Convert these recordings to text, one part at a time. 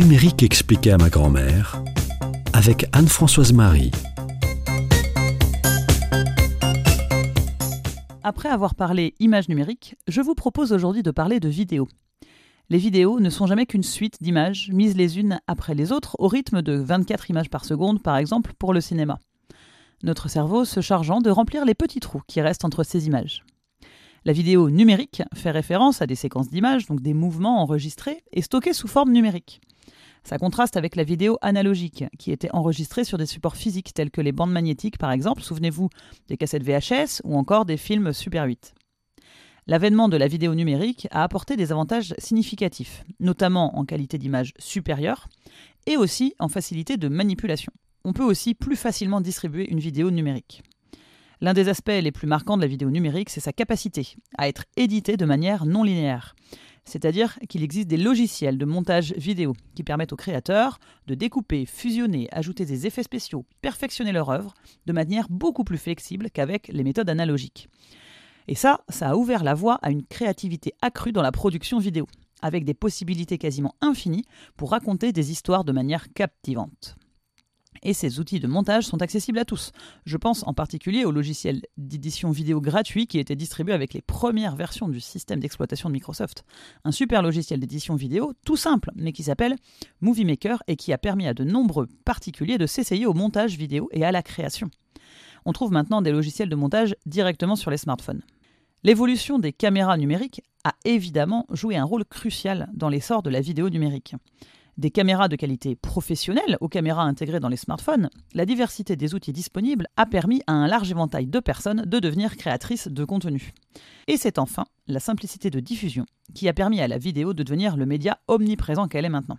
numérique expliqué à ma grand-mère avec Anne-Françoise Marie. Après avoir parlé images numériques, je vous propose aujourd'hui de parler de vidéos. Les vidéos ne sont jamais qu'une suite d'images mises les unes après les autres au rythme de 24 images par seconde par exemple pour le cinéma. Notre cerveau se chargeant de remplir les petits trous qui restent entre ces images. La vidéo numérique fait référence à des séquences d'images, donc des mouvements enregistrés et stockés sous forme numérique. Ça contraste avec la vidéo analogique, qui était enregistrée sur des supports physiques tels que les bandes magnétiques par exemple, souvenez-vous des cassettes VHS ou encore des films Super 8. L'avènement de la vidéo numérique a apporté des avantages significatifs, notamment en qualité d'image supérieure et aussi en facilité de manipulation. On peut aussi plus facilement distribuer une vidéo numérique. L'un des aspects les plus marquants de la vidéo numérique, c'est sa capacité à être éditée de manière non linéaire. C'est-à-dire qu'il existe des logiciels de montage vidéo qui permettent aux créateurs de découper, fusionner, ajouter des effets spéciaux, perfectionner leur œuvre de manière beaucoup plus flexible qu'avec les méthodes analogiques. Et ça, ça a ouvert la voie à une créativité accrue dans la production vidéo, avec des possibilités quasiment infinies pour raconter des histoires de manière captivante. Et ces outils de montage sont accessibles à tous. Je pense en particulier au logiciel d'édition vidéo gratuit qui était distribué avec les premières versions du système d'exploitation de Microsoft. Un super logiciel d'édition vidéo tout simple, mais qui s'appelle Movie Maker et qui a permis à de nombreux particuliers de s'essayer au montage vidéo et à la création. On trouve maintenant des logiciels de montage directement sur les smartphones. L'évolution des caméras numériques a évidemment joué un rôle crucial dans l'essor de la vidéo numérique des caméras de qualité professionnelle aux caméras intégrées dans les smartphones, la diversité des outils disponibles a permis à un large éventail de personnes de devenir créatrices de contenu. Et c'est enfin la simplicité de diffusion qui a permis à la vidéo de devenir le média omniprésent qu'elle est maintenant.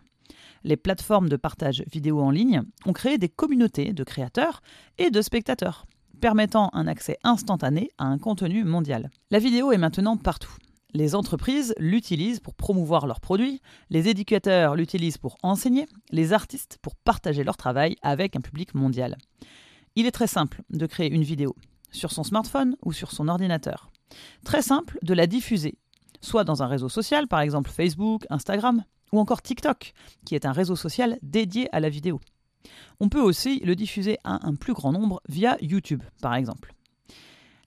Les plateformes de partage vidéo en ligne ont créé des communautés de créateurs et de spectateurs, permettant un accès instantané à un contenu mondial. La vidéo est maintenant partout. Les entreprises l'utilisent pour promouvoir leurs produits, les éducateurs l'utilisent pour enseigner, les artistes pour partager leur travail avec un public mondial. Il est très simple de créer une vidéo sur son smartphone ou sur son ordinateur. Très simple de la diffuser, soit dans un réseau social, par exemple Facebook, Instagram, ou encore TikTok, qui est un réseau social dédié à la vidéo. On peut aussi le diffuser à un plus grand nombre via YouTube, par exemple.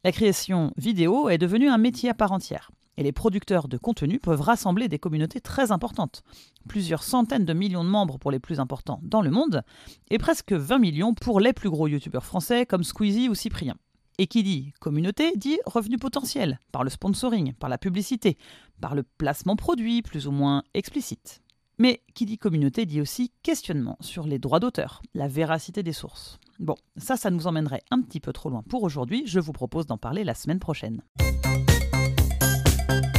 La création vidéo est devenue un métier à part entière. Et les producteurs de contenu peuvent rassembler des communautés très importantes. Plusieurs centaines de millions de membres pour les plus importants dans le monde, et presque 20 millions pour les plus gros youtubeurs français comme Squeezie ou Cyprien. Et qui dit communauté dit revenu potentiel, par le sponsoring, par la publicité, par le placement produit plus ou moins explicite. Mais qui dit communauté dit aussi questionnement sur les droits d'auteur, la véracité des sources. Bon, ça, ça nous emmènerait un petit peu trop loin pour aujourd'hui, je vous propose d'en parler la semaine prochaine. you